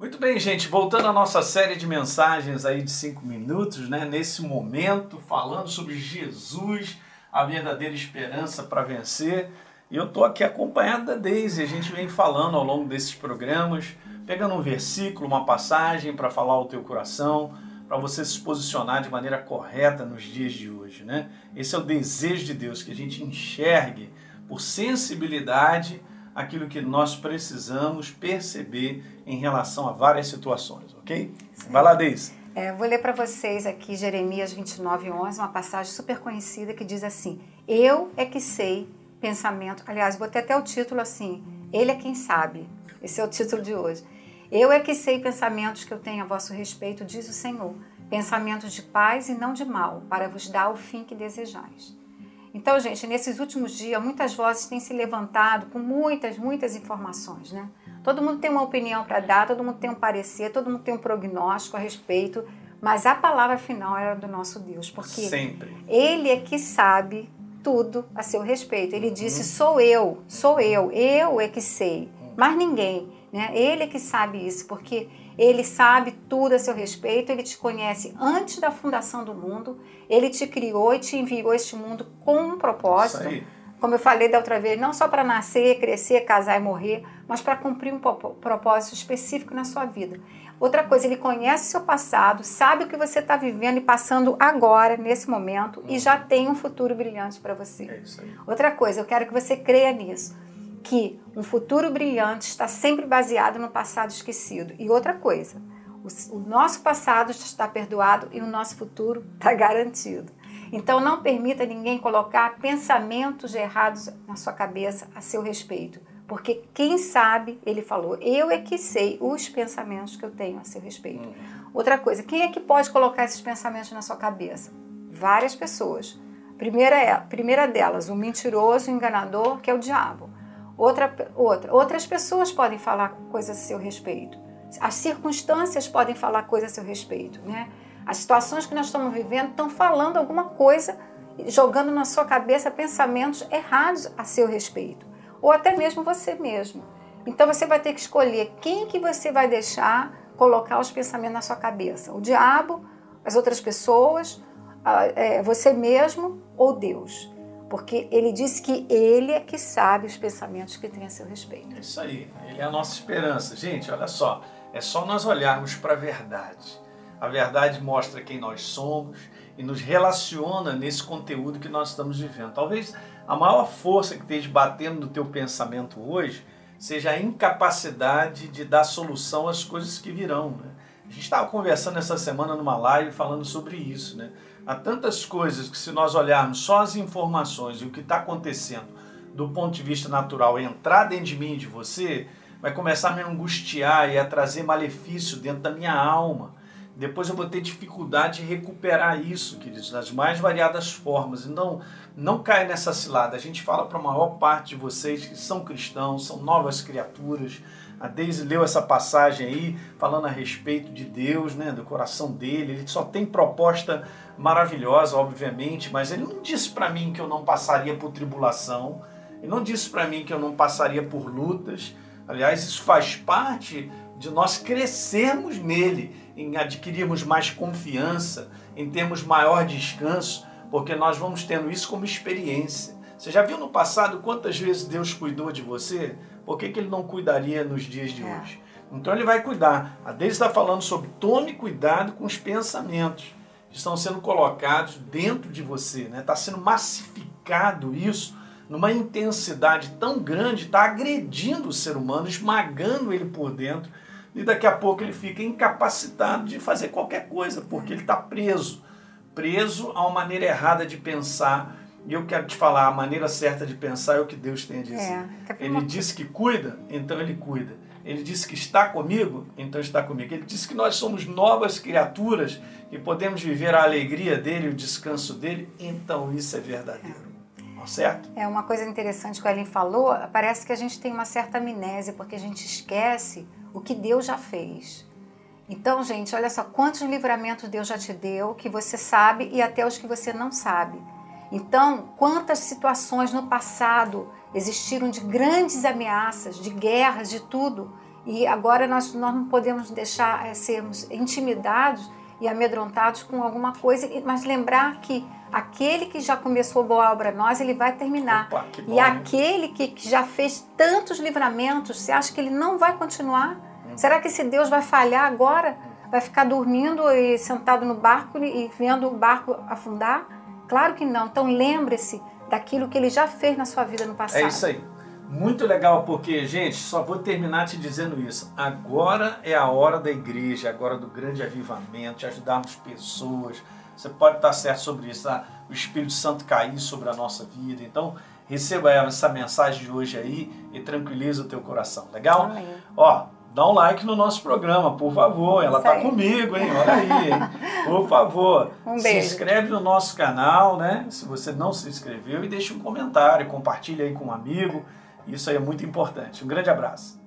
Muito bem, gente, voltando à nossa série de mensagens aí de cinco minutos, né? Nesse momento, falando sobre Jesus, a verdadeira esperança para vencer. E eu estou aqui acompanhado da Deise. A gente vem falando ao longo desses programas, pegando um versículo, uma passagem para falar ao teu coração, para você se posicionar de maneira correta nos dias de hoje, né? Esse é o desejo de Deus, que a gente enxergue por sensibilidade aquilo que nós precisamos perceber em relação a várias situações, ok? Sim. Vai lá, Deise. É, vou ler para vocês aqui Jeremias 29, 11, uma passagem super conhecida que diz assim: Eu é que sei pensamento. Aliás, botei até o título assim: Ele é quem sabe. Esse é o título de hoje. Eu é que sei pensamentos que eu tenho a vosso respeito, diz o Senhor. Pensamentos de paz e não de mal, para vos dar o fim que desejais. Então, gente, nesses últimos dias, muitas vozes têm se levantado com muitas, muitas informações, né? Todo mundo tem uma opinião para dar, todo mundo tem um parecer, todo mundo tem um prognóstico a respeito, mas a palavra final era do nosso Deus, porque Sempre. Ele é que sabe tudo a seu respeito. Ele disse: uhum. Sou eu, sou eu, eu é que sei, mas ninguém. Né? Ele é que sabe isso, porque ele sabe tudo a seu respeito, ele te conhece antes da fundação do mundo, ele te criou e te enviou este mundo com um propósito. Como eu falei da outra vez, não só para nascer, crescer, casar e morrer, mas para cumprir um propósito específico na sua vida. Outra coisa, ele conhece o seu passado, sabe o que você está vivendo e passando agora, nesse momento, e já tem um futuro brilhante para você. É. Outra coisa, eu quero que você creia nisso que um futuro brilhante está sempre baseado no passado esquecido. E outra coisa, o, nosso passado está perdoado e o nosso futuro está garantido. Então não permita ninguém colocar pensamentos errados na sua cabeça a seu respeito, porque quem sabe, ele falou, eu é que sei os pensamentos que eu tenho a seu respeito. Uhum. Outra coisa, quem é que pode colocar esses pensamentos na sua cabeça? Várias pessoas. Primeira, é, primeira delas, o mentiroso, o enganador, que é o diabo. Outra, outra, outras pessoas podem falar coisas a seu respeito. As circunstâncias podem falar coisas a seu respeito, né? As situações que nós estamos vivendo estão falando alguma coisa, jogando na sua cabeça pensamentos errados a seu respeito, ou até mesmo você mesmo. Então você vai ter que escolher quem que você vai deixar colocar os pensamentos na sua cabeça: o diabo, as outras pessoas, é, você mesmo ou Deus porque ele disse que ele é que sabe os pensamentos que tem a seu respeito. É isso aí, ele é a nossa esperança. Gente, olha só, é só nós olharmos para a verdade. A verdade mostra quem nós somos e nos relaciona nesse conteúdo que nós estamos vivendo. Talvez a maior força que esteja batendo no teu pensamento hoje seja a incapacidade de dar solução às coisas que virão. Né? A gente estava conversando essa semana numa live falando sobre isso, né? Há tantas coisas que, se nós olharmos só as informações e o que está acontecendo do ponto de vista natural, entrar dentro de mim e de você, vai começar a me angustiar e a trazer malefício dentro da minha alma. Depois eu vou ter dificuldade de recuperar isso, queridos, das mais variadas formas. Então, não caia nessa cilada. A gente fala para a maior parte de vocês que são cristãos, são novas criaturas, a Deise leu essa passagem aí, falando a respeito de Deus, né, do coração dele. Ele só tem proposta maravilhosa, obviamente, mas ele não disse para mim que eu não passaria por tribulação. Ele não disse para mim que eu não passaria por lutas. Aliás, isso faz parte de nós crescermos nele, em adquirirmos mais confiança, em termos maior descanso, porque nós vamos tendo isso como experiência. Você já viu no passado quantas vezes Deus cuidou de você? por que, que ele não cuidaria nos dias de é. hoje? Então ele vai cuidar. A Deise está falando sobre tome cuidado com os pensamentos que estão sendo colocados dentro de você. Está né? Tá sendo massificado isso numa intensidade tão grande, está agredindo o ser humano, esmagando ele por dentro. E daqui a pouco ele fica incapacitado de fazer qualquer coisa, porque ele está preso. Preso a uma maneira errada de pensar, e eu quero te falar, a maneira certa de pensar é o que Deus tem a dizer. É, ele disse que cuida, então ele cuida. Ele disse que está comigo, então está comigo. Ele disse que nós somos novas criaturas e podemos viver a alegria dele, o descanso dele, então isso é verdadeiro. É. Certo? É uma coisa interessante que a Ellen falou, parece que a gente tem uma certa amnésia, porque a gente esquece o que Deus já fez. Então, gente, olha só quantos livramentos Deus já te deu, que você sabe e até os que você não sabe. Então, quantas situações no passado existiram de grandes ameaças, de guerras, de tudo, E agora nós, nós não podemos deixar é, sermos intimidados e amedrontados com alguma coisa, mas lembrar que aquele que já começou boa obra nós, ele vai terminar. Opa, bom, e aquele que, que já fez tantos livramentos, você acha que ele não vai continuar? Hum. Será que esse Deus vai falhar agora? Vai ficar dormindo e sentado no barco e vendo o barco afundar? Claro que não. Então lembre-se daquilo que ele já fez na sua vida no passado. É isso aí. Muito legal, porque, gente, só vou terminar te dizendo isso. Agora é a hora da igreja, agora do grande avivamento, de ajudarmos pessoas. Você pode estar certo sobre isso, tá? o Espírito Santo cair sobre a nossa vida. Então, receba essa mensagem de hoje aí e tranquiliza o teu coração. Legal? Amém. Ó, dá um like no nosso programa, por favor. Ela está comigo, hein? Olha aí, hein? Por favor. Um se beijo. inscreve no nosso canal, né? Se você não se inscreveu, e deixa um comentário, compartilha aí com um amigo. Isso aí é muito importante. Um grande abraço.